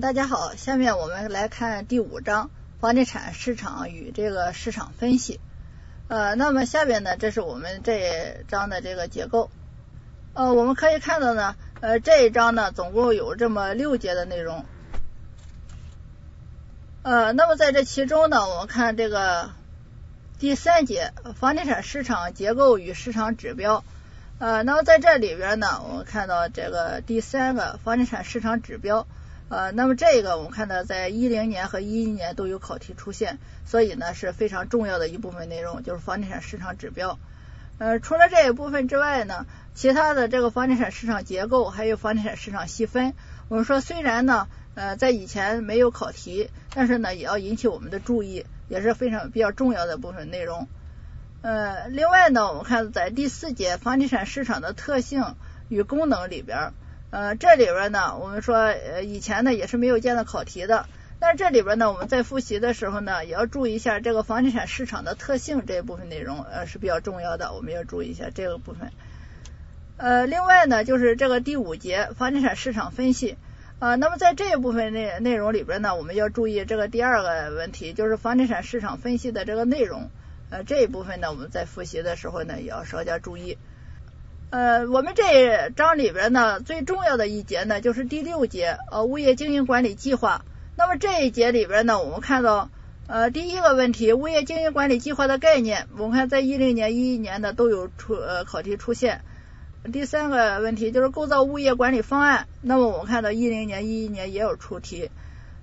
大家好，下面我们来看第五章房地产市场与这个市场分析。呃，那么下边呢，这是我们这一章的这个结构。呃，我们可以看到呢，呃，这一章呢，总共有这么六节的内容。呃，那么在这其中呢，我们看这个第三节房地产市场结构与市场指标。呃，那么在这里边呢，我们看到这个第三个房地产市场指标。呃，那么这个我们看到在一零年和一一年都有考题出现，所以呢是非常重要的一部分内容，就是房地产市场指标。呃，除了这一部分之外呢，其他的这个房地产市场结构还有房地产市场细分，我们说虽然呢呃在以前没有考题，但是呢也要引起我们的注意，也是非常比较重要的部分内容。呃，另外呢，我们看在第四节房地产市场的特性与功能里边。呃，这里边呢，我们说呃以前呢也是没有见到考题的，但是这里边呢我们在复习的时候呢，也要注意一下这个房地产市场的特性这一部分内容，呃是比较重要的，我们要注意一下这个部分。呃，另外呢就是这个第五节房地产市场分析，啊，那么在这一部分内内容里边呢，我们要注意这个第二个问题，就是房地产市场分析的这个内容，呃这一部分呢我们在复习的时候呢也要稍加注意。呃，我们这章里边呢，最重要的一节呢，就是第六节，呃，物业经营管理计划。那么这一节里边呢，我们看到，呃，第一个问题，物业经营管理计划的概念，我们看在一零年、一一年的都有出呃考题出现。第三个问题就是构造物业管理方案，那么我们看到一零年、一一年也有出题。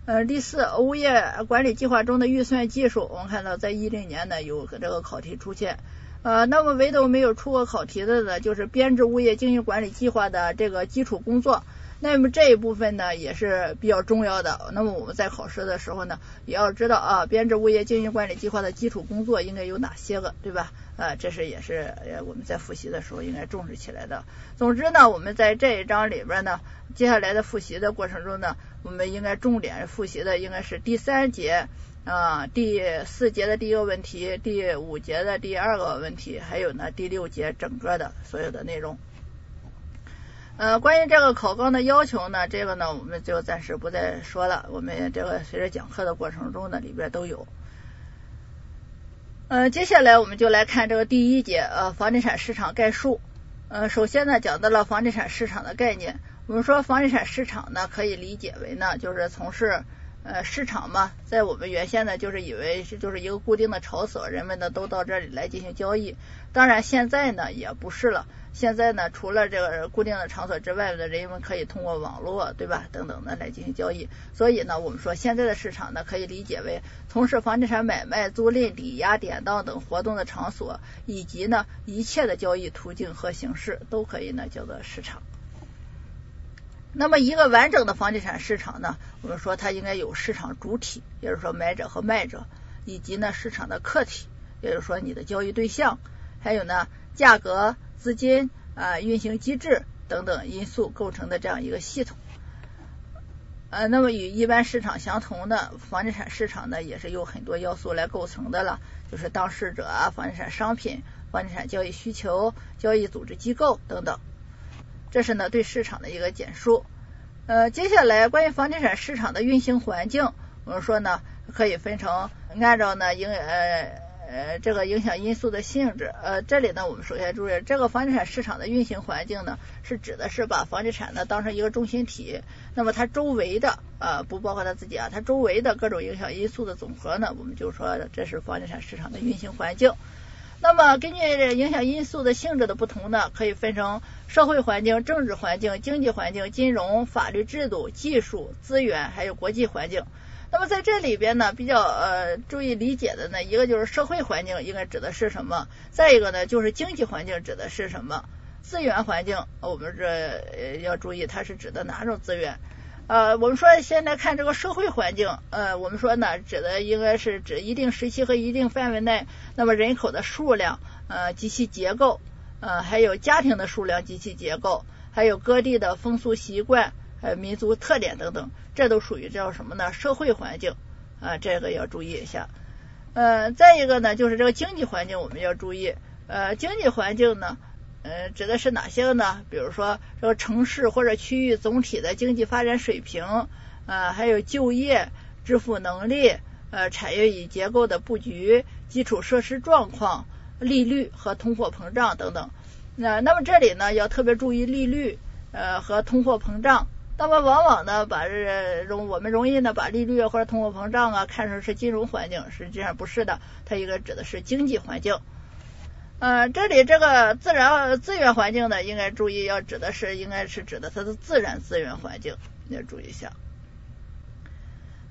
呃，第四，物业管理计划中的预算技术，我们看到在一零年呢有这个考题出现。呃，那么唯独没有出过考题的呢，就是编制物业经营管理计划的这个基础工作。那么这一部分呢也是比较重要的。那么我们在考试的时候呢，也要知道啊，编制物业经营管理计划的基础工作应该有哪些个，对吧？呃，这是也是我们在复习的时候应该重视起来的。总之呢，我们在这一章里边呢，接下来的复习的过程中呢，我们应该重点复习的应该是第三节。啊，第四节的第一个问题，第五节的第二个问题，还有呢第六节整个的所有的内容。呃，关于这个考纲的要求呢，这个呢我们就暂时不再说了，我们这个随着讲课的过程中呢里边都有。呃，接下来我们就来看这个第一节呃房地产市场概述。呃，首先呢讲到了房地产市场的概念，我们说房地产市场呢可以理解为呢就是从事。呃，市场嘛，在我们原先呢，就是以为是就是一个固定的场所，人们呢都到这里来进行交易。当然，现在呢也不是了。现在呢，除了这个固定的场所之外的人们可以通过网络，对吧？等等的来进行交易。所以呢，我们说现在的市场呢，可以理解为从事房地产买卖、租赁、抵押、典当等活动的场所，以及呢一切的交易途径和形式，都可以呢叫做市场。那么一个完整的房地产市场呢，我们说它应该有市场主体，也就是说买者和卖者，以及呢市场的客体，也就是说你的交易对象，还有呢价格、资金啊运行机制等等因素构成的这样一个系统。呃，那么与一般市场相同的房地产市场呢，也是有很多要素来构成的了，就是当事者、房地产商品、房地产交易需求、交易组织机构等等。这是呢对市场的一个简述。呃，接下来关于房地产市场的运行环境，我们说呢可以分成按照呢影呃呃这个影响因素的性质。呃，这里呢我们首先注意，这个房地产市场的运行环境呢是指的是把房地产呢当成一个中心体，那么它周围的呃不包括它自己啊，它周围的各种影响因素的总和呢，我们就说这是房地产市场的运行环境。那么根据影响因素的性质的不同呢，可以分成社会环境、政治环境、经济环境、金融、法律制度、技术、资源，还有国际环境。那么在这里边呢，比较呃注意理解的呢，一个就是社会环境应该指的是什么？再一个呢，就是经济环境指的是什么？资源环境，我们这要注意它是指的哪种资源？呃，我们说现在看这个社会环境，呃，我们说呢，指的应该是指一定时期和一定范围内，那么人口的数量，呃，及其结构，呃，还有家庭的数量及其结构，还有各地的风俗习惯，呃民族特点等等，这都属于叫什么呢？社会环境，啊，这个要注意一下。呃，再一个呢，就是这个经济环境，我们要注意，呃，经济环境呢。呃，指的是哪些个呢？比如说，这个城市或者区域总体的经济发展水平，呃，还有就业、支付能力、呃，产业与结构的布局、基础设施状况、利率和通货膨胀等等。那那么这里呢，要特别注意利率呃和通货膨胀。那么往往呢，把这容我们容易呢把利率或者通货膨胀啊看成是金融环境，实际上不是的，它应该指的是经济环境。呃，这里这个自然资源环境呢，应该注意要指的是，应该是指的它的自然资源环境，要注意一下。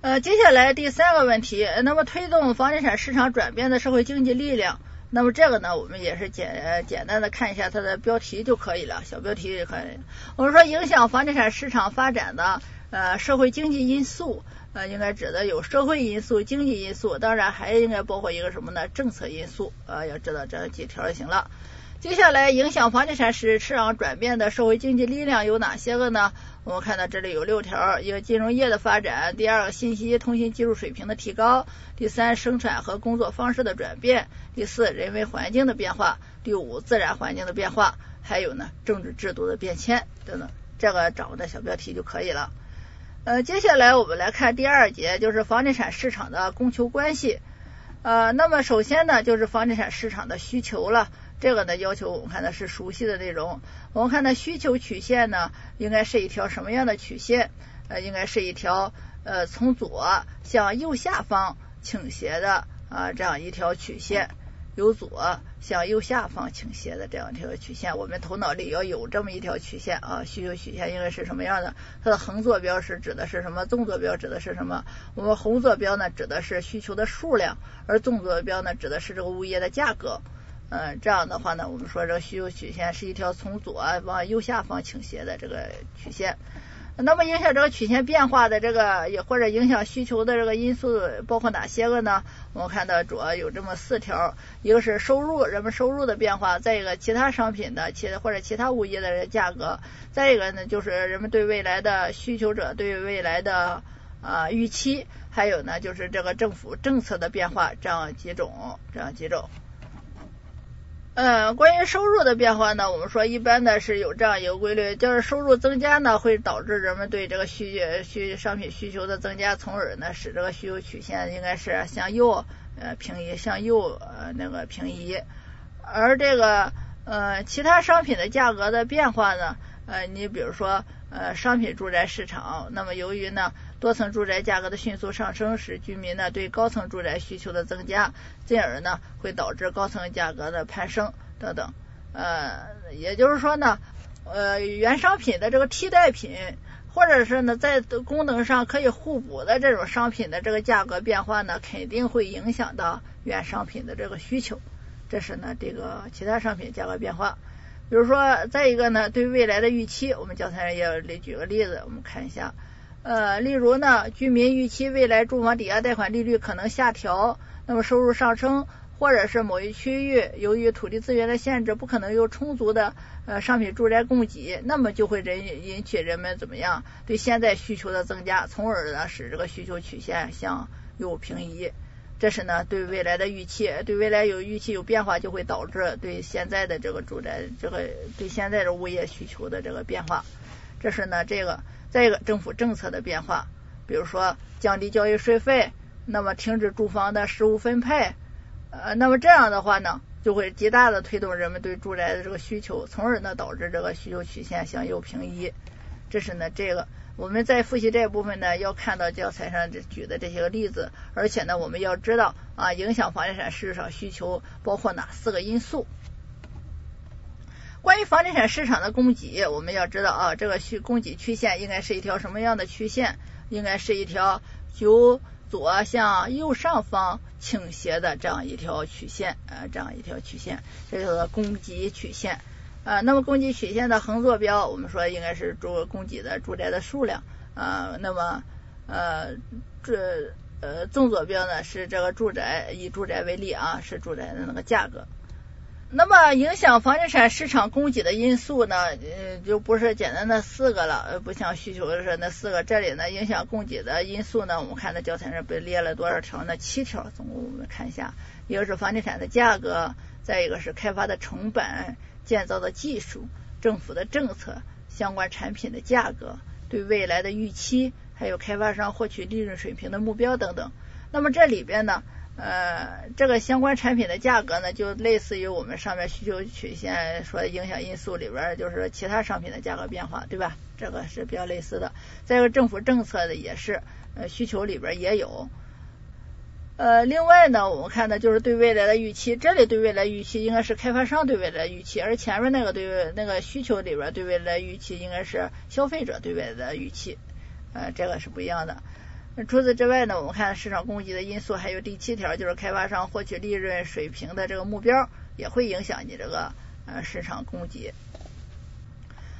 呃，接下来第三个问题，那么推动房地产市场转变的社会经济力量，那么这个呢，我们也是简简单的看一下它的标题就可以了，小标题就可以。我们说影响房地产市场发展的呃社会经济因素。呃，应该指的有社会因素、经济因素，当然还应该包括一个什么呢？政策因素。呃，要知道这几条就行了。接下来，影响房地产市场转变的社会经济力量有哪些个呢？我们看到这里有六条：一个金融业的发展，第二个信息通信技术水平的提高，第三生产和工作方式的转变，第四人为环境的变化，第五自然环境的变化，还有呢政治制度的变迁等等。这个掌握的小标题就可以了。呃，接下来我们来看第二节，就是房地产市场的供求关系。呃，那么首先呢，就是房地产市场的需求了。这个呢，要求我们看的是熟悉的内容。我们看的需求曲线呢，应该是一条什么样的曲线？呃，应该是一条呃从左向右下方倾斜的啊这样一条曲线。由左向右下方倾斜的这样一条曲线，我们头脑里要有这么一条曲线啊。需求曲线应该是什么样的？它的横坐标是指的是什么？纵坐标指的是什么？我们横坐标呢，指的是需求的数量，而纵坐标呢，指的是这个物业的价格。嗯，这样的话呢，我们说这个需求曲线是一条从左往右下方倾斜的这个曲线。那么影响这个曲线变化的这个，也或者影响需求的这个因素包括哪些个呢？我们看到主要有这么四条，一个是收入，人们收入的变化；再一个其他商品的其或者其他物业的价格；再一个呢就是人们对未来的需求者对未来的啊预期；还有呢就是这个政府政策的变化，这样几种，这样几种。嗯，关于收入的变化呢，我们说一般的是有这样一个规律，就是收入增加呢，会导致人们对这个需需商品需求的增加，从而呢使这个需求曲线应该是向右呃平移，向右呃那个平移。而这个呃其他商品的价格的变化呢，呃你比如说呃商品住宅市场，那么由于呢。多层住宅价格的迅速上升，使居民呢对高层住宅需求的增加，进而呢会导致高层价格的攀升等等。呃，也就是说呢，呃，原商品的这个替代品，或者是呢在功能上可以互补的这种商品的这个价格变化呢，肯定会影响到原商品的这个需求。这是呢这个其他商品价格变化。比如说，再一个呢，对未来的预期，我们教材上也来举个例子，我们看一下。呃，例如呢，居民预期未来住房抵押贷款利率可能下调，那么收入上升，或者是某一区域由于土地资源的限制，不可能有充足的呃商品住宅供给，那么就会引引起人们怎么样对现在需求的增加，从而呢使这个需求曲线向右平移。这是呢对未来的预期，对未来有预期有变化，就会导致对现在的这个住宅这个对现在的物业需求的这个变化。这是呢这个。再一个，政府政策的变化，比如说降低交易税费，那么停止住房的实物分配，呃，那么这样的话呢，就会极大的推动人们对住宅的这个需求，从而呢导致这个需求曲线向右平移。这是呢这个我们在复习这一部分呢，要看到教材上举的这些个例子，而且呢我们要知道啊，影响房地产市场需求包括哪四个因素。关于房地产市场的供给，我们要知道啊，这个需供给曲线应该是一条什么样的曲线？应该是一条由左向右上方倾斜的这样一条曲线，呃，这样一条曲线，这叫做供给曲线。呃，那么供给曲线的横坐标，我们说应该是住供给的住宅的数量，呃，那么呃这呃纵坐标呢是这个住宅，以住宅为例啊，是住宅的那个价格。那么影响房地产市场供给的因素呢，呃，就不是简单的四个了，不像需求的是那四个。这里呢，影响供给的因素呢，我们看那教材上被列了多少条呢？七条，总共我们看一下，一个是房地产的价格，再一个是开发的成本、建造的技术、政府的政策、相关产品的价格、对未来的预期，还有开发商获取利润水平的目标等等。那么这里边呢，呃，这个相关产品的价格呢，就类似于我们上面需求曲线说的影响因素里边，就是其他商品的价格变化，对吧？这个是比较类似的。再一个，政府政策的也是，呃，需求里边也有。呃，另外呢，我们看的就是对未来的预期，这里对未来预期应该是开发商对未来预期，而前面那个对那个需求里边对未来预期应该是消费者对未来的预期，呃，这个是不一样的。除此之外呢，我们看市场供给的因素，还有第七条就是开发商获取利润水平的这个目标，也会影响你这个呃市场供给。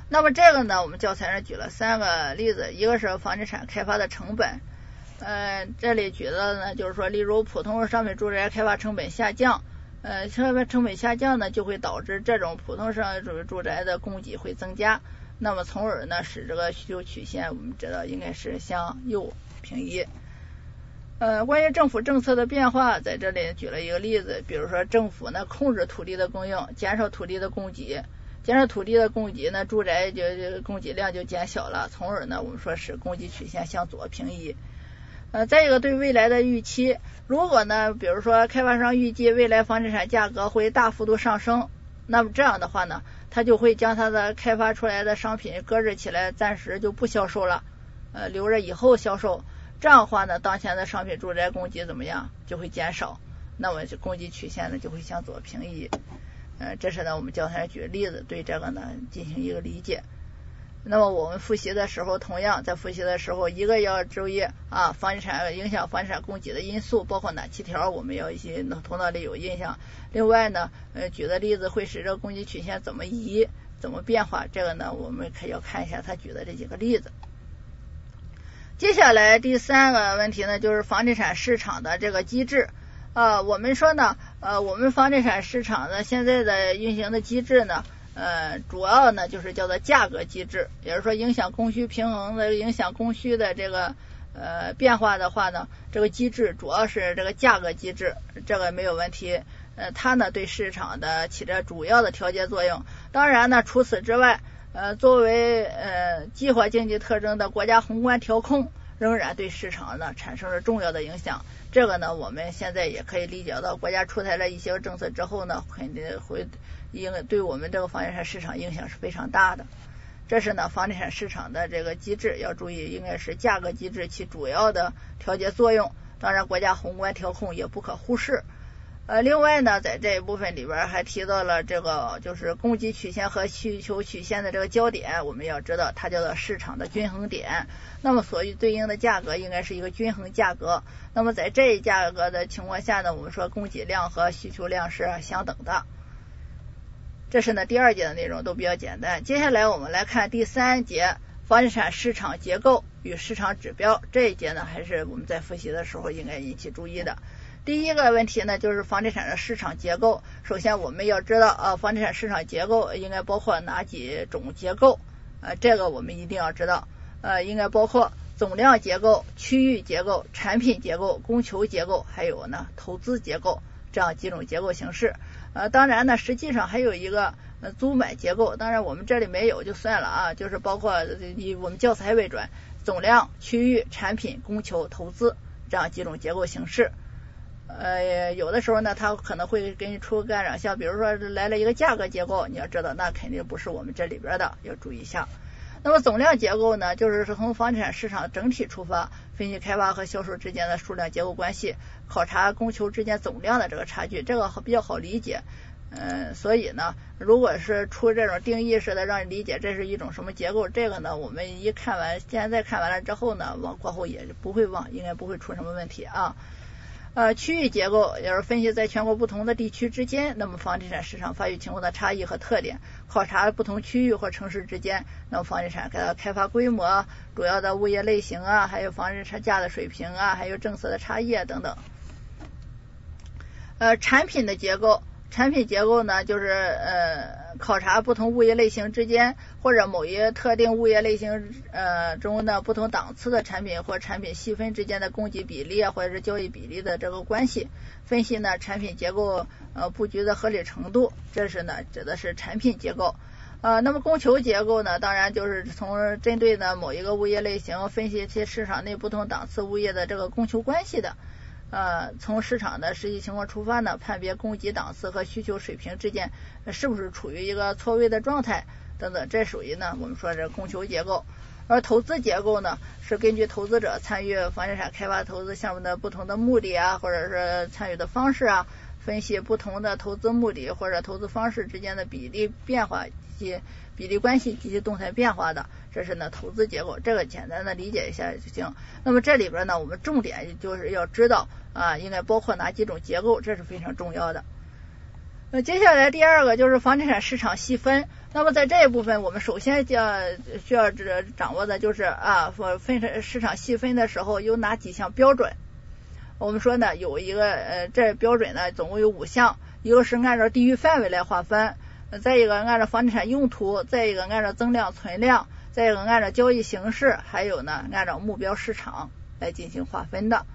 那么这个呢，我们教材上举了三个例子，一个是房地产开发的成本。呃，这里举的呢，就是说，例如普通商品住宅开发成本下降，呃，开发成本下降呢，就会导致这种普通商住住宅的供给会增加，那么从而呢，使这个需求曲线我们知道应该是向右平移。呃，关于政府政策的变化，在这里举了一个例子，比如说政府呢控制土地的供应，减少土地的供给，减少土地的供给呢，住宅就供给量就减小了，从而呢，我们说是供给曲线向左平移。呃，再一个对未来的预期，如果呢，比如说开发商预计未来房地产价格会大幅度上升，那么这样的话呢，他就会将他的开发出来的商品搁置起来，暂时就不销售了，呃，留着以后销售。这样的话呢，当前的商品住宅供给怎么样，就会减少，那么供给曲线呢就会向左平移。呃，这是呢我们教材举例子，对这个呢进行一个理解。那么我们复习的时候，同样在复习的时候，一个要注意啊，房地产影响房地产供给的因素包括哪七条，我们要一些头脑里有印象。另外呢，呃，举的例子会使这个供给曲线怎么移、怎么变化，这个呢，我们可要看一下他举的这几个例子。接下来第三个问题呢，就是房地产市场的这个机制啊，我们说呢，呃，我们房地产市场的现在的运行的机制呢。呃，主要呢就是叫做价格机制，也就是说影响供需平衡的、影响供需的这个呃变化的话呢，这个机制主要是这个价格机制，这个没有问题。呃，它呢对市场的起着主要的调节作用。当然呢，除此之外，呃，作为呃计划经济特征的国家宏观调控，仍然对市场呢产生了重要的影响。这个呢，我们现在也可以理解到，国家出台了一些政策之后呢，肯定会。应该对我们这个房地产市场影响是非常大的。这是呢，房地产市场的这个机制要注意，应该是价格机制起主要的调节作用。当然，国家宏观调控也不可忽视。呃，另外呢，在这一部分里边还提到了这个就是供给曲线和需求曲线的这个焦点，我们要知道它叫做市场的均衡点。那么，所以对应的价格应该是一个均衡价格。那么，在这一价格的情况下呢，我们说供给量和需求量是相等的。这是呢第二节的内容都比较简单，接下来我们来看第三节房地产市场结构与市场指标这一节呢，还是我们在复习的时候应该引起注意的。第一个问题呢，就是房地产的市场结构。首先我们要知道啊，房地产市场结构应该包括哪几种结构？呃，这个我们一定要知道。呃，应该包括总量结构、区域结构、产品结构、供求结构，还有呢投资结构这样几种结构形式。呃，当然呢，实际上还有一个租买结构，当然我们这里没有就算了啊，就是包括以我们教材为准，总量、区域、产品、供求、投资这样几种结构形式。呃，有的时候呢，它可能会给你出个干扰，像比如说来了一个价格结构，你要知道那肯定不是我们这里边的，要注意一下。那么总量结构呢，就是从房地产市场整体出发，分析开发和销售之间的数量结构关系，考察供求之间总量的这个差距，这个比较好理解。嗯，所以呢，如果是出这种定义式的，让你理解这是一种什么结构，这个呢，我们一看完，现在看完了之后呢，往过后也不会忘，应该不会出什么问题啊。呃，区域结构也是分析在全国不同的地区之间，那么房地产市场发育情况的差异和特点，考察不同区域或城市之间，那么房地产的开发规模、主要的物业类型啊，还有房地产价的水平啊，还有政策的差异啊等等。呃，产品的结构。产品结构呢，就是呃考察不同物业类型之间，或者某一特定物业类型呃中的不同档次的产品或产品细分之间的供给比例啊，或者是交易比例的这个关系，分析呢产品结构呃布局的合理程度，这是呢指的是产品结构。呃，那么供求结构呢，当然就是从针对呢某一个物业类型，分析其市场内不同档次物业的这个供求关系的。呃，从市场的实际情况出发呢，判别供给档次和需求水平之间是不是处于一个错位的状态等等，这属于呢我们说这供求结构。而投资结构呢，是根据投资者参与房地产开发投资项目的不同的目的啊，或者是参与的方式啊，分析不同的投资目的或者投资方式之间的比例变化及比例关系及其动态变化的，这是呢投资结构，这个简单的理解一下就行。那么这里边呢，我们重点就是要知道啊，应该包括哪几种结构，这是非常重要的。那接下来第二个就是房地产市场细分。那么在这一部分，我们首先要需要这掌握的就是啊，分成市场细分的时候有哪几项标准？我们说呢，有一个呃，这标准呢总共有五项，一个是按照地域范围来划分，再一个按照房地产用途，再一个按照增量存量，再一个按照交易形式，还有呢按照目标市场来进行划分的。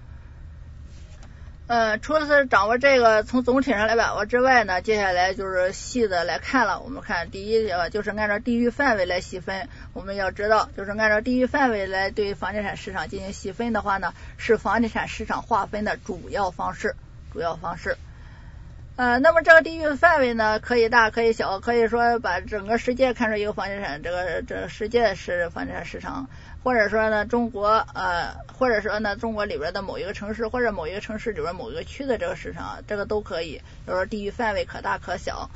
呃，除了是掌握这个从总体上来把握之外呢，接下来就是细的来看了。我们看第一个就是按照地域范围来细分。我们要知道，就是按照地域范围来对房地产市场进行细分的话呢，是房地产市场划分的主要方式。主要方式。呃，那么这个地域范围呢，可以大可以小，可以说把整个世界看成一个房地产，这个这个世界是房地产市场，或者说呢中国呃，或者说呢中国里边的某一个城市或者某一个城市里边某一个区的这个市场，这个都可以，就是说地域范围可大可小。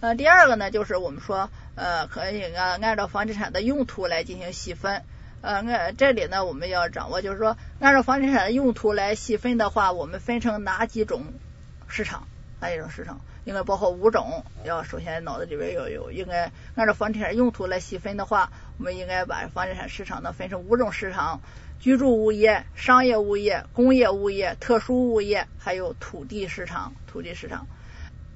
呃，第二个呢就是我们说呃可以按按照房地产的用途来进行细分，呃按这里呢我们要掌握就是说按照房地产的用途来细分的话，我们分成哪几种市场？还有一种市场应该包括五种？要首先脑子里边要有，应该按照房地产用途来细分的话，我们应该把房地产市场呢分成五种市场：居住物业、商业物业、工业物业、特殊物业，还有土地市场。土地市场。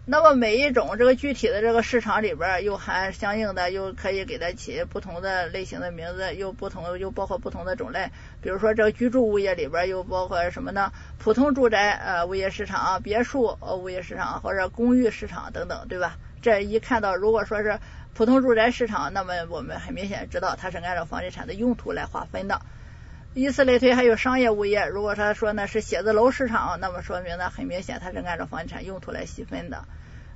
那么每一种这个具体的这个市场里边又含相应的，又可以给它起不同的类型的名字，又不同又包括不同的种类。比如说这个居住物业里边又包括什么呢？普通住宅呃物业市场、别墅呃物业市场或者公寓市场等等，对吧？这一看到如果说是普通住宅市场，那么我们很明显知道它是按照房地产的用途来划分的。以此类推，还有商业物业，如果他说呢是写字楼市场，那么说明呢很明显它是按照房地产用途来细分的。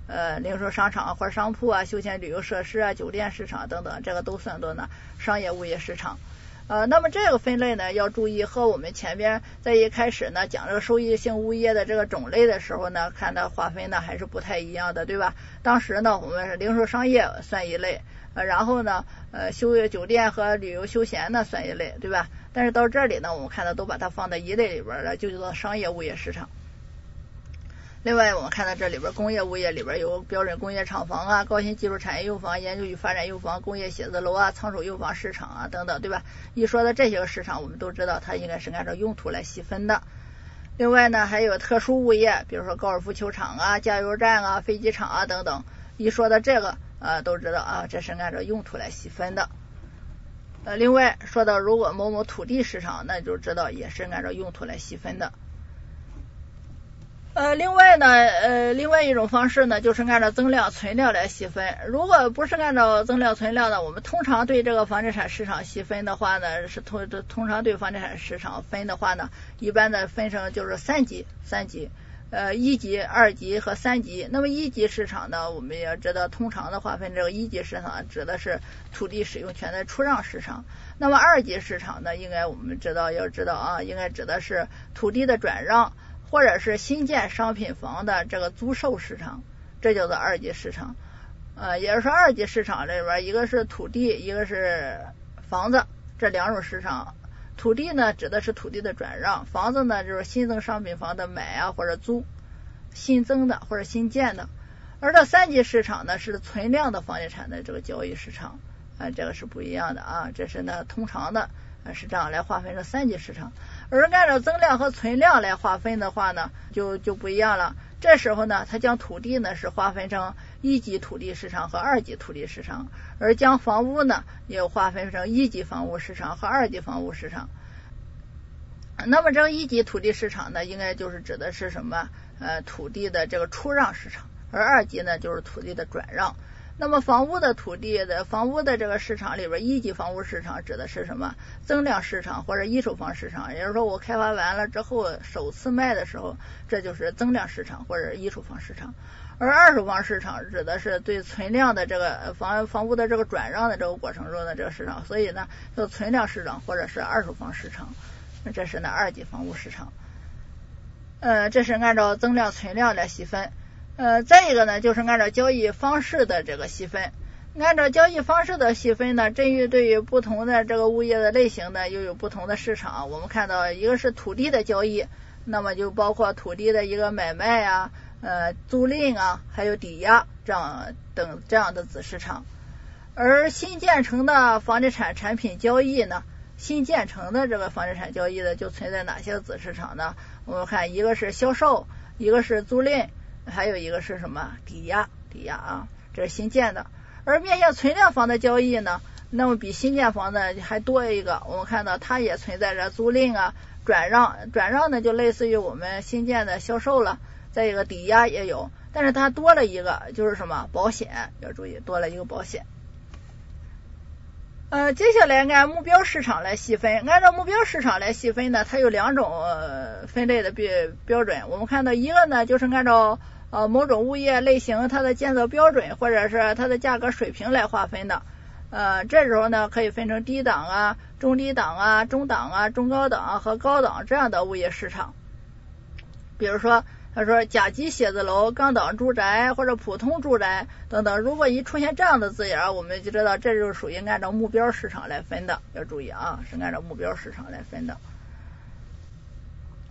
呃，零售商场或者商铺啊，休闲旅游设施啊，酒店市场等等，这个都算作呢商业物业市场。呃，那么这个分类呢，要注意和我们前边在一开始呢讲这个收益性物业的这个种类的时候呢，看它划分呢还是不太一样的，对吧？当时呢，我们是零售商业算一类，呃，然后呢，呃，休业酒店和旅游休闲呢算一类，对吧？但是到这里呢，我们看到都把它放在一类里边了，就叫做商业物业市场。另外，我们看到这里边工业物业里边有标准工业厂房啊、高新技术产业用房、研究与发展用房、工业写字楼啊、仓储用房市场啊等等，对吧？一说到这些个市场，我们都知道它应该是按照用途来细分的。另外呢，还有特殊物业，比如说高尔夫球场啊、加油站啊、飞机场啊等等。一说到这个，呃，都知道啊，这是按照用途来细分的。呃，另外说到如果某某土地市场，那就知道也是按照用途来细分的。呃，另外呢，呃，另外一种方式呢，就是按照增量存量来细分。如果不是按照增量存量的，我们通常对这个房地产市场细分的话呢，是通通常对房地产市场分的话呢，一般的分成就是三级，三级，呃，一级、二级和三级。那么一级市场呢，我们也知道，通常的划分这个一级市场指的是土地使用权的出让市场。那么二级市场呢，应该我们知道要知道啊，应该指的是土地的转让。或者是新建商品房的这个租售市场，这叫做二级市场。呃，也就是说二级市场里边，一个是土地，一个是房子，这两种市场。土地呢，指的是土地的转让；房子呢，就是新增商品房的买啊或者租，新增的或者新建的。而这三级市场呢，是存量的房地产的这个交易市场，啊，这个是不一样的啊。这是呢，通常的啊是这样来划分这三级市场。而按照增量和存量来划分的话呢，就就不一样了。这时候呢，它将土地呢是划分成一级土地市场和二级土地市场，而将房屋呢又划分成一级房屋市场和二级房屋市场。那么这个一级土地市场呢，应该就是指的是什么？呃，土地的这个出让市场，而二级呢就是土地的转让。那么房屋的土地的房屋的这个市场里边，一级房屋市场指的是什么？增量市场或者一手房市场，也就是说我开发完了之后首次卖的时候，这就是增量市场或者一手房市场。而二手房市场指的是对存量的这个房房屋的这个转让的这个过程中的这个市场，所以呢叫存量市场或者是二手房市场。这是呢二级房屋市场。呃，这是按照增量存量来细分。呃，再一个呢，就是按照交易方式的这个细分。按照交易方式的细分呢，针于对于不同的这个物业的类型呢，又有不同的市场。我们看到一个是土地的交易，那么就包括土地的一个买卖啊、呃租赁啊，还有抵押这样等这样的子市场。而新建成的房地产产品交易呢，新建成的这个房地产交易的就存在哪些子市场呢？我们看一个是销售，一个是租赁。还有一个是什么抵押？抵押啊，这是新建的。而面向存量房的交易呢，那么比新建房呢还多一个。我们看到它也存在着租赁啊、转让，转让呢就类似于我们新建的销售了。再一个抵押也有，但是它多了一个，就是什么保险，要注意多了一个保险。呃，接下来按目标市场来细分，按照目标市场来细分呢，它有两种分类的标标准。我们看到一个呢，就是按照呃某种物业类型它的建造标准或者是它的价格水平来划分的。呃，这时候呢可以分成低档啊、中低档啊、中档啊、中高档和高档这样的物业市场。比如说。他说甲级写字楼、钢档住宅或者普通住宅等等，如果一出现这样的字眼，我们就知道这就是属于按照目标市场来分的，要注意啊，是按照目标市场来分的，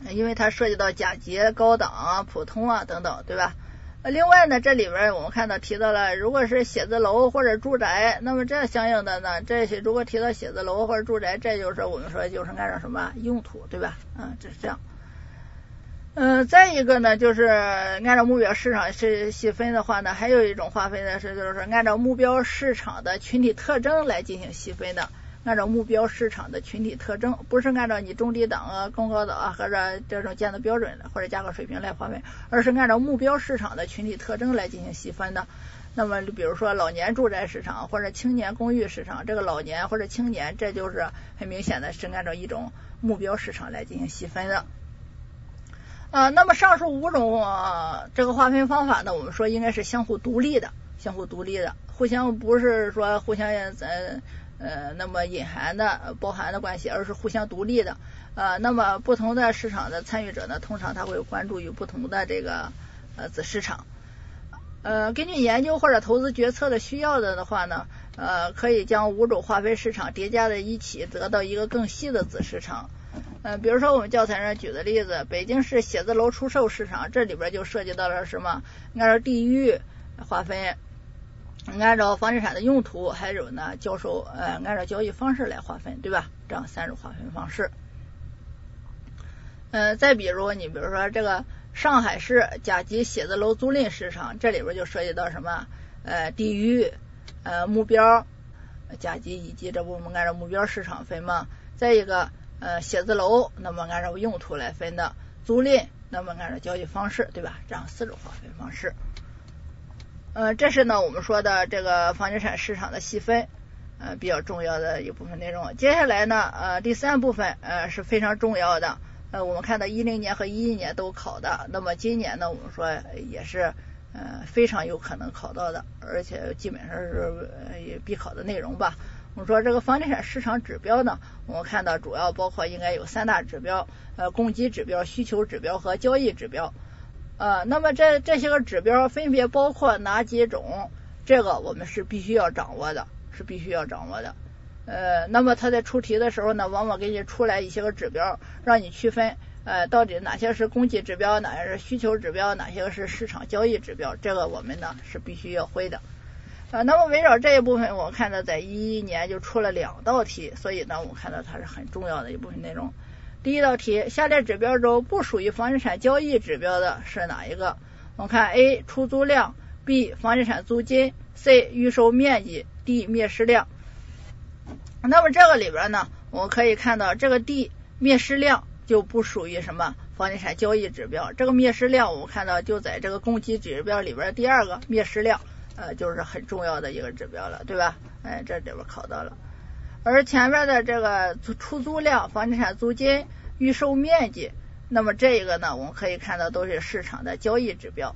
因为它涉及到甲级、高档啊、普通啊等等，对吧？另外呢，这里边我们看到提到了，如果是写字楼或者住宅，那么这相应的呢，这些如果提到写字楼或者住宅，这就是我们说就是按照什么用途，对吧？嗯，这是这样。嗯，再一个呢，就是按照目标市场是细分的话呢，还有一种划分的是，就是按照目标市场的群体特征来进行细分的。按照目标市场的群体特征，不是按照你中低档啊、中高档啊或者这种建筑标准或者价格水平来划分，而是按照目标市场的群体特征来进行细分的。那么，比如说老年住宅市场或者青年公寓市场，这个老年或者青年，这就是很明显的是按照一种目标市场来进行细分的。呃，那么上述五种这个划分方法呢，我们说应该是相互独立的，相互独立的，互相不是说互相呃呃那么隐含的包含的关系，而是互相独立的。呃，那么不同的市场的参与者呢，通常他会关注于不同的这个呃子市场。呃，根据研究或者投资决策的需要的的话呢，呃，可以将五种划分市场叠加在一起，得到一个更细的子市场。嗯，比如说我们教材上举的例子，北京市写字楼出售市场，这里边就涉及到了什么？按照地域划分，按照房地产的用途，还有呢，销售呃，按照交易方式来划分，对吧？这样三种划分方式。嗯，再比如你比如说这个上海市甲级写字楼租赁市场，这里边就涉及到什么？呃，地域呃目标甲级以及这不我们按照目标市场分嘛？再一个。呃，写字楼，那么按照用途来分的；租赁，那么按照交易方式，对吧？这样四种划分方式。呃，这是呢我们说的这个房地产市场的细分，呃，比较重要的一部分内容。接下来呢，呃，第三部分呃是非常重要的。呃，我们看到一零年和一一年都考的，那么今年呢，我们说也是呃非常有可能考到的，而且基本上是呃必考的内容吧。我们说这个房地产市场指标呢，我们看到主要包括应该有三大指标，呃，供给指标、需求指标和交易指标。呃，那么这这些个指标分别包括哪几种？这个我们是必须要掌握的，是必须要掌握的。呃，那么他在出题的时候呢，往往给你出来一些个指标，让你区分，呃，到底哪些是供给指标，哪些是需求指标，哪些个是市场交易指标？这个我们呢是必须要会的。啊，那么围绕这一部分，我看到在一一年就出了两道题，所以呢，我看到它是很重要的一部分内容。第一道题，下列指标中不属于房地产交易指标的是哪一个？我们看 A 出租量，B 房地产租金，C 预售面积，D 灭失量。那么这个里边呢，我们可以看到这个 D 灭失量就不属于什么房地产交易指标，这个灭失量我们看到就在这个供给指标里边第二个灭失量。呃，就是很重要的一个指标了，对吧？哎，这里边考到了。而前面的这个出租量、房地产租金、预售面积，那么这一个呢，我们可以看到都是市场的交易指标。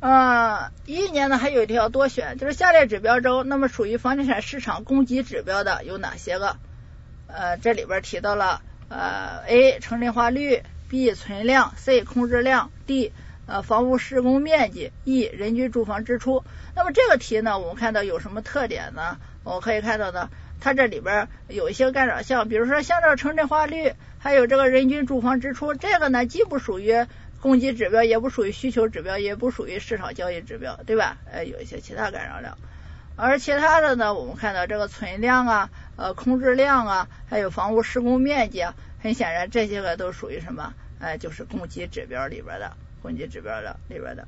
啊，一年呢还有一条多选，就是下列指标中，那么属于房地产市场供给指标的有哪些个？呃，这里边提到了呃 A 城镇化率，B 存量，C 空置量，D 呃房屋施工面积，E 人均住房支出。那么这个题呢，我们看到有什么特点呢？我们可以看到呢，它这里边有一些干扰项，比如说像这个城镇化率，还有这个人均住房支出，这个呢既不属于。供给指标也不属于需求指标，也不属于市场交易指标，对吧？呃，有一些其他干扰量，而其他的呢，我们看到这个存量啊、呃空置量啊，还有房屋施工面积啊，很显然这些个都属于什么？哎，就是供给指标里边的供给指标的里边的。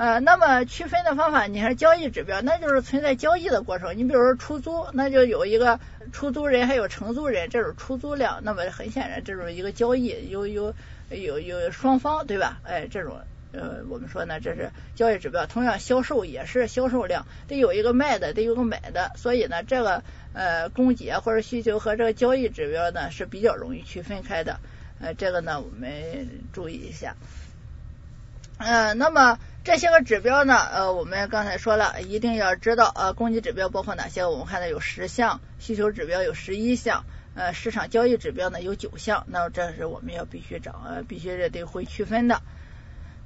呃，那么区分的方法，你看交易指标，那就是存在交易的过程。你比如说出租，那就有一个出租人，还有承租人，这是出租量，那么很显然这种一个交易，有有。有有双方对吧？哎，这种呃，我们说呢，这是交易指标。同样，销售也是销售量，得有一个卖的，得有个买的。所以呢，这个呃供给或者需求和这个交易指标呢是比较容易区分开的。呃，这个呢我们注意一下。嗯，那么这些个指标呢，呃，我们刚才说了一定要知道呃，供给指标包括哪些？我们看到有十项，需求指标有十一项。呃，市场交易指标呢有九项，那么这是我们要必须找，呃，必须得会区分的。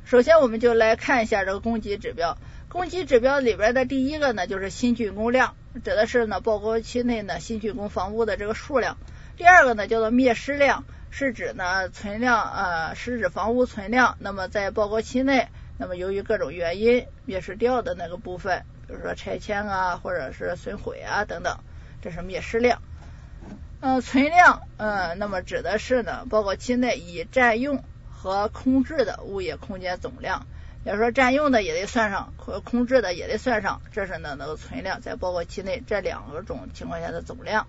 首先，我们就来看一下这个供给指标。供给指标里边的第一个呢，就是新竣工量，指的是呢报告期内呢新竣工房屋的这个数量。第二个呢叫做灭失量，是指呢存量，呃，是指房屋存量，那么在报告期内，那么由于各种原因灭失掉的那个部分，比如说拆迁啊，或者是损毁啊等等，这是灭失量。嗯，存量，嗯，那么指的是呢，报告期内已占用和空置的物业空间总量，要说占用的也得算上，和空置的也得算上，这是呢那个存量在报告期内这两个种情况下的总量。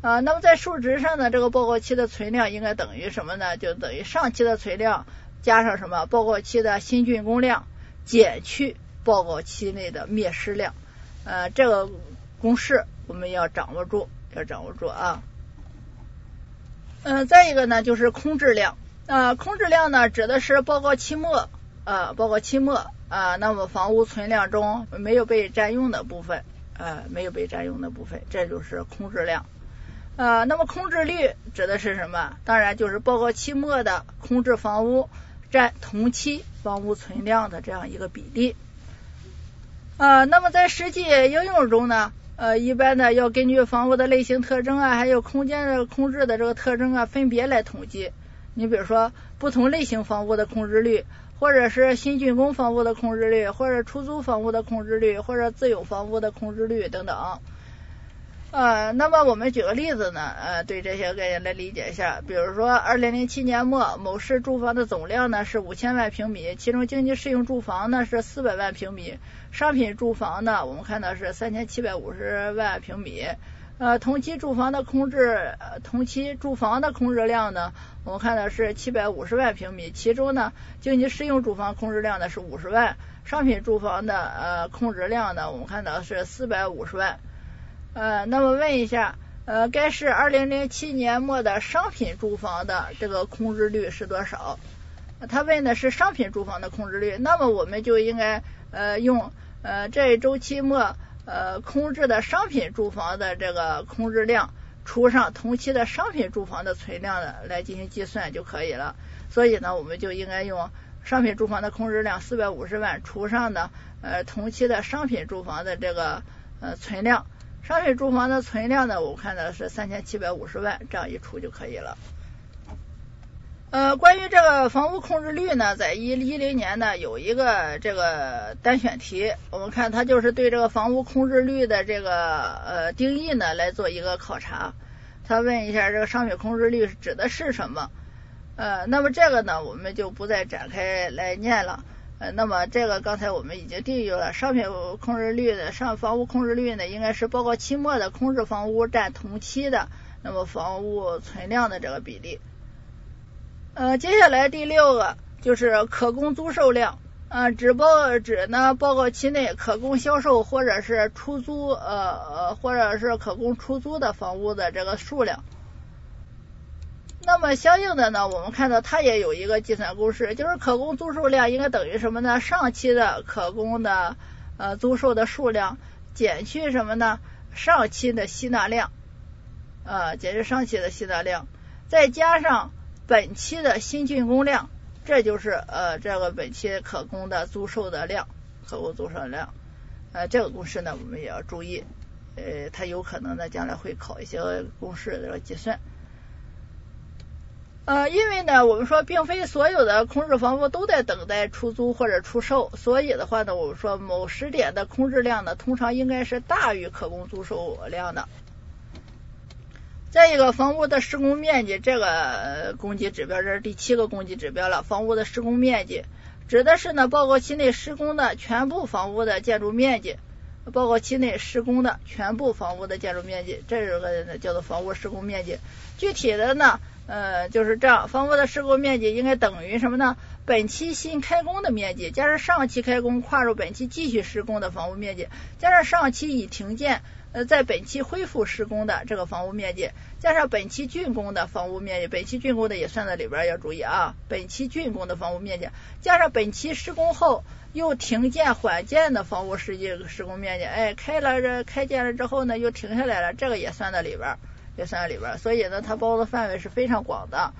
啊，那么在数值上呢，这个报告期的存量应该等于什么呢？就等于上期的存量加上什么？报告期的新竣工量减去报告期内的灭失量。呃，这个公式我们要掌握住。要掌握住啊，嗯，再一个呢，就是空置量啊，空置量呢，指的是报告期末啊，报告期末啊，那么房屋存量中没有被占用的部分呃，没有被占用的部分，这就是空置量呃。那么空置率指的是什么？当然就是报告期末的空置房屋占同期房屋存量的这样一个比例啊。那么在实际应用中呢？呃，一般呢要根据房屋的类型特征啊，还有空间的空置的这个特征啊，分别来统计。你比如说，不同类型房屋的空置率，或者是新竣工房屋的空置率，或者出租房屋的空置率，或者自有房屋的空置率等等。呃，那么我们举个例子呢，呃，对这些概念来理解一下。比如说，二零零七年末，某市住房的总量呢是五千万平米，其中经济适用住房呢是四百万平米，商品住房呢我们看到是三千七百五十万平米。呃，同期住房的空置，同期住房的空置量呢，我们看到是七百五十万平米，其中呢经济适用住房空置量呢是五十万，商品住房的呃空置量呢我们看到是四百五十万。呃，那么问一下，呃，该市二零零七年末的商品住房的这个空置率是多少？他问的是商品住房的空置率，那么我们就应该呃用呃这一周期末呃空置的商品住房的这个空置量除上同期的商品住房的存量的来进行计算就可以了。所以呢，我们就应该用商品住房的空置量四百五十万除上的呃同期的商品住房的这个呃存量。商品住房的存量呢，我看到是三千七百五十万，这样一除就可以了。呃，关于这个房屋空置率呢，在一一零年呢有一个这个单选题，我们看它就是对这个房屋空置率的这个呃定义呢来做一个考察。他问一下这个商品空置率指的是什么？呃，那么这个呢我们就不再展开来念了。那么这个刚才我们已经定义了，商品空置率的上房屋空置率呢，应该是报告期末的空置房屋占同期的那么房屋存量的这个比例。呃，接下来第六个就是可供租售量，呃，只报指呢报告期内可供销售或者是出租呃呃或者是可供出租的房屋的这个数量。那么相应的呢，我们看到它也有一个计算公式，就是可供租售量应该等于什么呢？上期的可供的呃租售的数量减去什么呢？上期的吸纳量，呃，减去上期的吸纳量，再加上本期的新竣工量，这就是呃这个本期可供的租售的量，可供租售量。呃，这个公式呢，我们也要注意，呃，它有可能呢将来会考一些公式的计算。呃，因为呢，我们说并非所有的空置房屋都在等待出租或者出售，所以的话呢，我们说某时点的空置量呢，通常应该是大于可供租售量的。再一个，房屋的施工面积，这个供给指标这是第七个供给指标了。房屋的施工面积指的是呢，报告期内施工的全部房屋的建筑面积，报告期内施工的全部房屋的建筑面积，这个叫做房屋施工面积。具体的呢？呃，就是这样，房屋的施工面积应该等于什么呢？本期新开工的面积加上上期开工跨入本期继续施工的房屋面积，加上上期已停建呃在本期恢复施工的这个房屋面积，加上本期竣工的房屋面积，本期竣工的也算在里边，要注意啊，本期竣工的房屋面积，加上本期施工后又停建缓建的房屋实际施工面积，哎，开了这开建了之后呢，又停下来了，这个也算在里边。也算里边，所以呢，它包的范围是非常广的。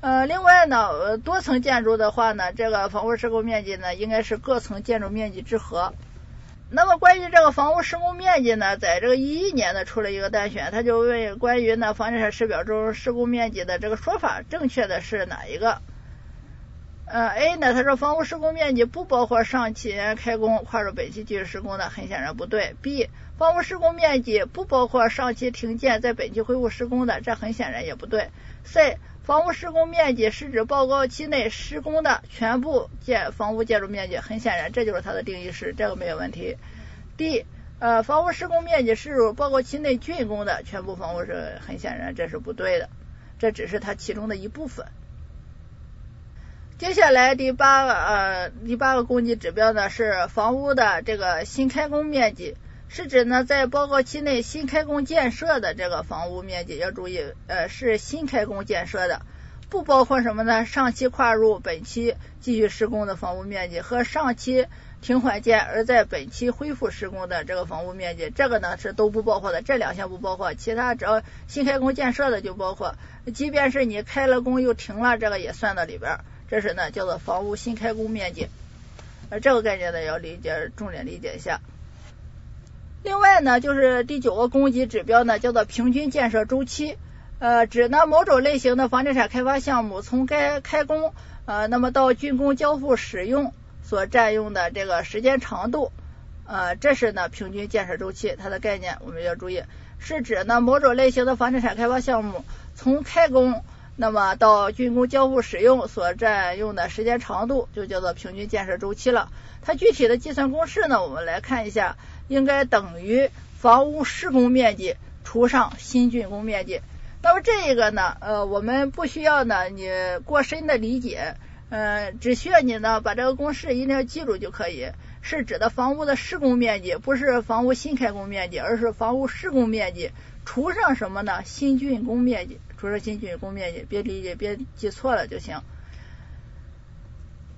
呃，另外呢，呃多层建筑的话呢，这个房屋施工面积呢，应该是各层建筑面积之和。那么关于这个房屋施工面积呢，在这个一一年呢出了一个单选，他就问关于呢房地产时表中施工面积的这个说法正确的是哪一个？呃，A 呢，他说房屋施工面积不包括上期开工跨入本期继续施工的，很显然不对。B 房屋施工面积不包括上期停建在本期恢复施工的，这很显然也不对。C 房屋施工面积是指报告期内施工的全部建房屋建筑面积，很显然这就是它的定义是这个没有问题。D 呃房屋施工面积是报告期内竣工的全部房屋是很显然这是不对的，这只是它其中的一部分。接下来第八个呃第八个供给指标呢是房屋的这个新开工面积。是指呢，在报告期内新开工建设的这个房屋面积要注意，呃，是新开工建设的，不包括什么呢？上期跨入本期继续施工的房屋面积和上期停缓建而在本期恢复施工的这个房屋面积，这个呢是都不包括的，这两项不包括，其他只要新开工建设的就包括，即便是你开了工又停了，这个也算到里边，这是呢叫做房屋新开工面积，呃，这个概念呢要理解，重点理解一下。另外呢，就是第九个供给指标呢，叫做平均建设周期，呃，指呢某种类型的房地产开发项目从该开工呃，那么到竣工交付使用所占用的这个时间长度，呃，这是呢平均建设周期，它的概念我们要注意，是指呢某种类型的房地产开发项目从开工那么到竣工交付使用所占用的时间长度，就叫做平均建设周期了。它具体的计算公式呢，我们来看一下。应该等于房屋施工面积除上新竣工面积。那么这个呢，呃，我们不需要呢你过深的理解，呃，只需要你呢把这个公式一定要记住就可以。是指的房屋的施工面积，不是房屋新开工面积，而是房屋施工面积除上什么呢？新竣工面积，除上新竣工面积，别理解，别记错了就行。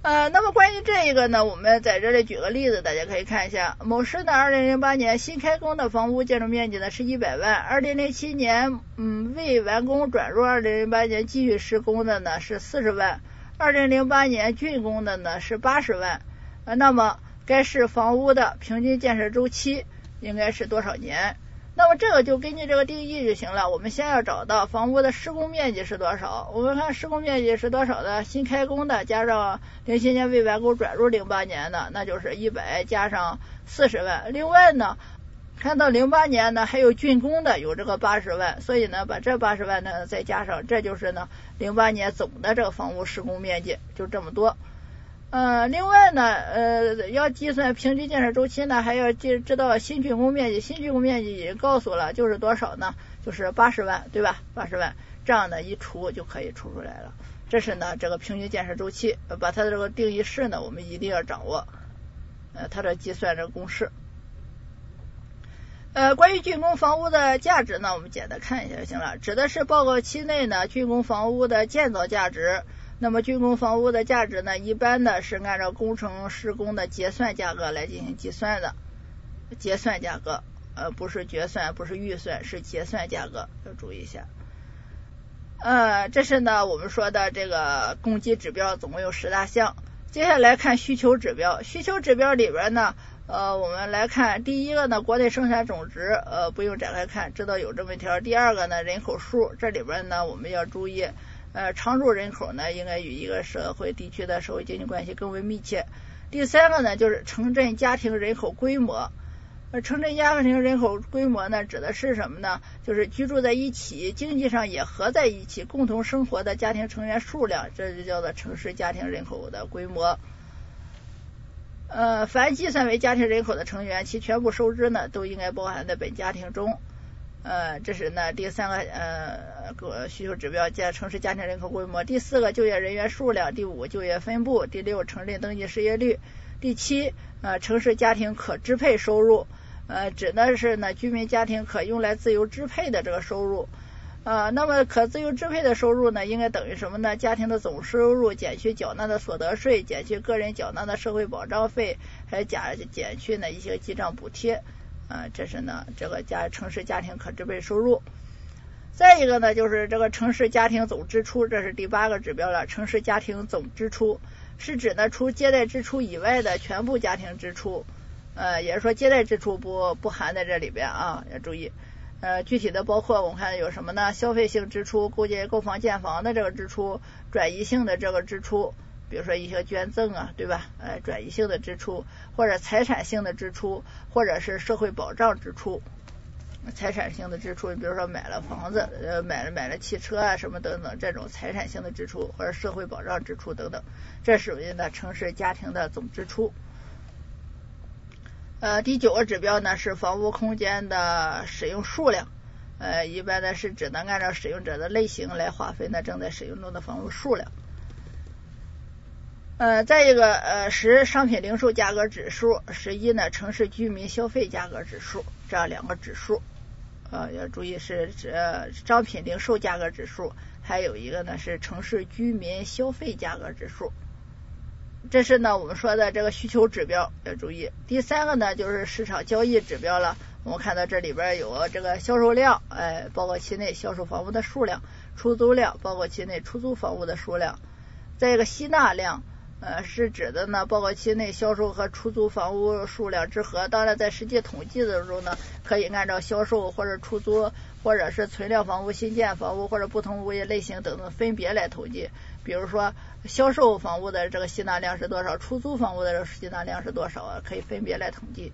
呃，那么关于这一个呢，我们在这里举个例子，大家可以看一下。某市呢，二零零八年新开工的房屋建筑面积呢是一百万，二零零七年嗯未完工转入二零零八年继续施工的呢是四十万，二零零八年竣工的呢是八十万。呃，那么该市房屋的平均建设周期应该是多少年？那么这个就根据这个定义就行了。我们先要找到房屋的施工面积是多少。我们看施工面积是多少的？新开工的加上零七年未完工转入零八年的，那就是一百加上四十万。另外呢，看到零八年呢还有竣工的有这个八十万，所以呢把这八十万呢再加上，这就是呢零八年总的这个房屋施工面积就这么多。呃，另外呢，呃，要计算平均建设周期呢，还要知知道新竣工面积。新竣工面积也告诉了，就是多少呢？就是八十万，对吧？八十万，这样的一除就可以除出来了。这是呢这个平均建设周期，把它的这个定义式呢，我们一定要掌握，呃，它的计算这个公式。呃，关于竣工房屋的价值呢，我们简单看一下就行了。指的是报告期内呢竣工房屋的建造价值。那么竣工房屋的价值呢，一般呢是按照工程施工的结算价格来进行计算的。结算价格，呃，不是决算，不是预算，是结算价格，要注意一下。呃，这是呢我们说的这个供给指标，总共有十大项。接下来看需求指标，需求指标里边呢。呃，我们来看第一个呢，国内生产总值，呃，不用展开看，知道有这么一条。第二个呢，人口数，这里边呢，我们要注意，呃，常住人口呢，应该与一个社会地区的社会经济关系更为密切。第三个呢，就是城镇家庭人口规模，呃，城镇家庭人口规模呢，指的是什么呢？就是居住在一起，经济上也合在一起，共同生活的家庭成员数量，这就叫做城市家庭人口的规模。呃，凡计算为家庭人口的成员，其全部收支呢，都应该包含在本家庭中。呃，这是呢第三个呃个需求指标，加城市家庭人口规模。第四个就业人员数量，第五就业分布，第六城镇登记失业率，第七呃城市家庭可支配收入，呃指的是呢居民家庭可用来自由支配的这个收入。啊，那么可自由支配的收入呢，应该等于什么呢？家庭的总收入减去缴纳的所得税，减去个人缴纳的社会保障费，还减减去呢一些记账补贴。啊，这是呢这个家城市家庭可支配收入。再一个呢，就是这个城市家庭总支出，这是第八个指标了。城市家庭总支出是指呢除接待支出以外的全部家庭支出。呃，也是说接待支出不不含在这里边啊，要注意。呃，具体的包括我们看有什么呢？消费性支出，构建购房建房的这个支出，转移性的这个支出，比如说一些捐赠啊，对吧？呃，转移性的支出，或者财产性的支出，或者是社会保障支出，财产性的支出，比如说买了房子，呃，买了买了汽车啊，什么等等，这种财产性的支出或者社会保障支出等等，这属于呢城市家庭的总支出。呃，第九个指标呢是房屋空间的使用数量，呃，一般呢是只能按照使用者的类型来划分的正在使用中的房屋数量。呃，再一个呃，十商品零售价格指数，十一呢城市居民消费价格指数，这样两个指数，呃，要注意是指商品零售价格指数，还有一个呢是城市居民消费价格指数。这是呢，我们说的这个需求指标要注意。第三个呢，就是市场交易指标了。我们看到这里边有这个销售量，哎，报告期内销售房屋的数量；出租量，报告期内出租房屋的数量。再一个吸纳量，呃，是指的呢，报告期内销售和出租房屋数量之和。当然，在实际统计的时候呢，可以按照销售或者出租，或者是存量房屋、新建房屋或者不同物业类型等等分别来统计。比如说，销售房屋的这个吸纳量是多少？出租房屋的这个吸纳量是多少啊？可以分别来统计。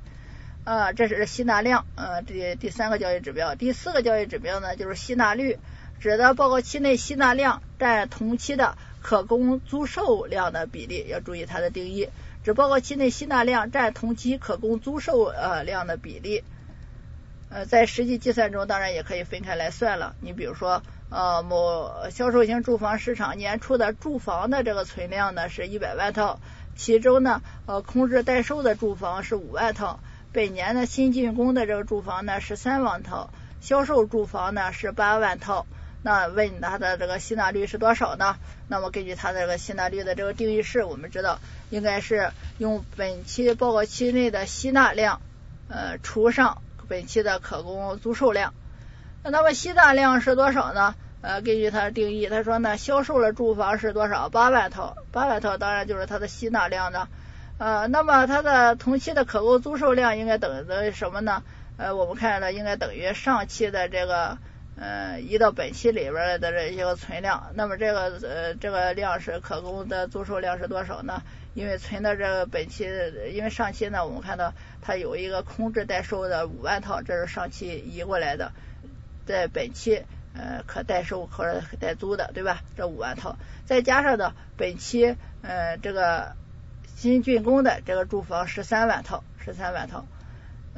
啊，这是吸纳量，呃，这第三个交易指标。第四个交易指标呢，就是吸纳率，指的报告期内吸纳量占同期的可供租售量的比例，要注意它的定义，指报告期内吸纳量占同期可供租售呃量的比例。呃，在实际计算中，当然也可以分开来算了。你比如说。呃，某销售型住房市场年初的住房的这个存量呢是一百万套，其中呢呃空置待售的住房是五万套，本年的新竣工的这个住房呢是三万套，销售住房呢是八万套。那问它的这个吸纳率是多少呢？那么根据它的这个吸纳率的这个定义式，我们知道应该是用本期报告期内的吸纳量呃除上本期的可供租售量。那么吸纳量是多少呢？呃，根据它的定义，他说呢，销售的住房是多少？八万套，八万套当然就是它的吸纳量呢。呃，那么它的同期的可供租售量应该等于什么呢？呃，我们看呢，应该等于上期的这个呃移到本期里边的这些个存量。那么这个呃这个量是可供的租售量是多少呢？因为存的这个本期，因为上期呢，我们看到它有一个空置待售的五万套，这是上期移过来的。在本期呃可代售或者代租的对吧？这五万套，再加上呢本期呃这个新竣工的这个住房十三万套，十三万套，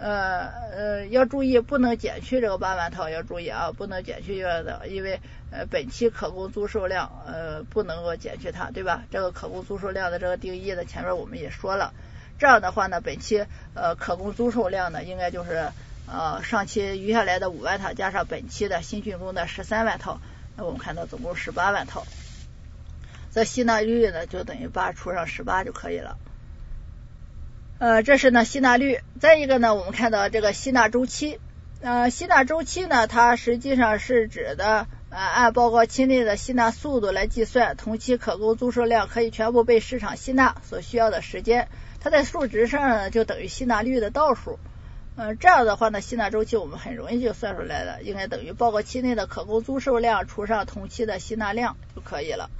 呃呃，要注意不能减去这个八万套，要注意啊，不能减去的，因为呃本期可供租售量呃不能够减去它，对吧？这个可供租售量的这个定义呢，前面我们也说了，这样的话呢，本期呃可供租售量呢，应该就是呃上期余下来的五万套加上本期的新竣工的十三万套，那我们看到总共十八万套，这吸纳率呢就等于八除上十八就可以了。呃，这是呢吸纳率，再一个呢，我们看到这个吸纳周期，呃，吸纳周期呢，它实际上是指的呃按报告期内的吸纳速度来计算，同期可供租售量可以全部被市场吸纳所需要的时间，它在数值上呢就等于吸纳率的倒数，呃，这样的话呢，吸纳周期我们很容易就算出来了，应该等于报告期内的可供租售量除上同期的吸纳量就可以了。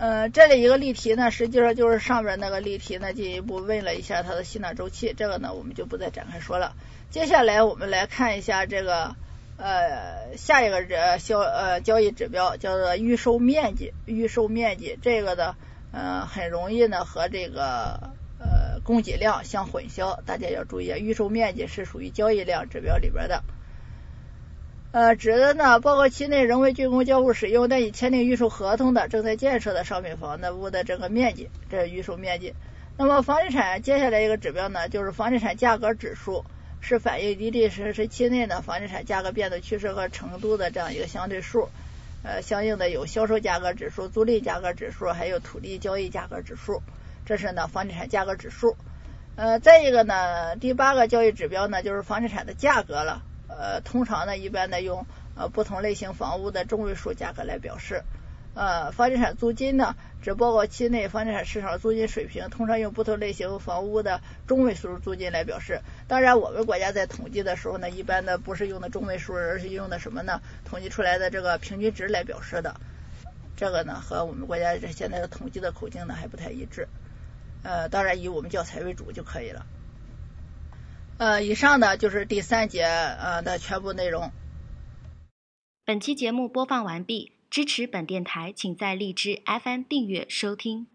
呃，这里一个例题呢，实际上就是上面那个例题呢，进一步问了一下它的吸纳周期，这个呢我们就不再展开说了。接下来我们来看一下这个呃下一个这销呃交易指标叫做预售面积，预售面积这个呢呃很容易呢和这个呃供给量相混淆，大家要注意啊，预售面积是属于交易量指标里边的。呃，指的呢，报告期内仍未竣工交付使用但已签订预售合同的正在建设的商品房的屋的这个面积，这是预售面积。那么房地产接下来一个指标呢，就是房地产价格指数，是反映一定实施期内的房地产价格变动趋势和程度的这样一个相对数。呃，相应的有销售价格指数、租赁价格指数，还有土地交易价格指数，这是呢房地产价格指数。呃，再一个呢，第八个交易指标呢，就是房地产的价格了。呃，通常呢，一般呢用呃不同类型房屋的中位数价格来表示。呃，房地产租金呢，指报告期内房地产市场租金水平，通常用不同类型房屋的中位数租金来表示。当然，我们国家在统计的时候呢，一般的不是用的中位数，而是用的什么呢？统计出来的这个平均值来表示的。这个呢，和我们国家这现在的统计的口径呢还不太一致。呃，当然以我们教材为主就可以了。呃，以上呢就是第三节呃的全部内容。本期节目播放完毕，支持本电台，请在荔枝 FM 订阅收听。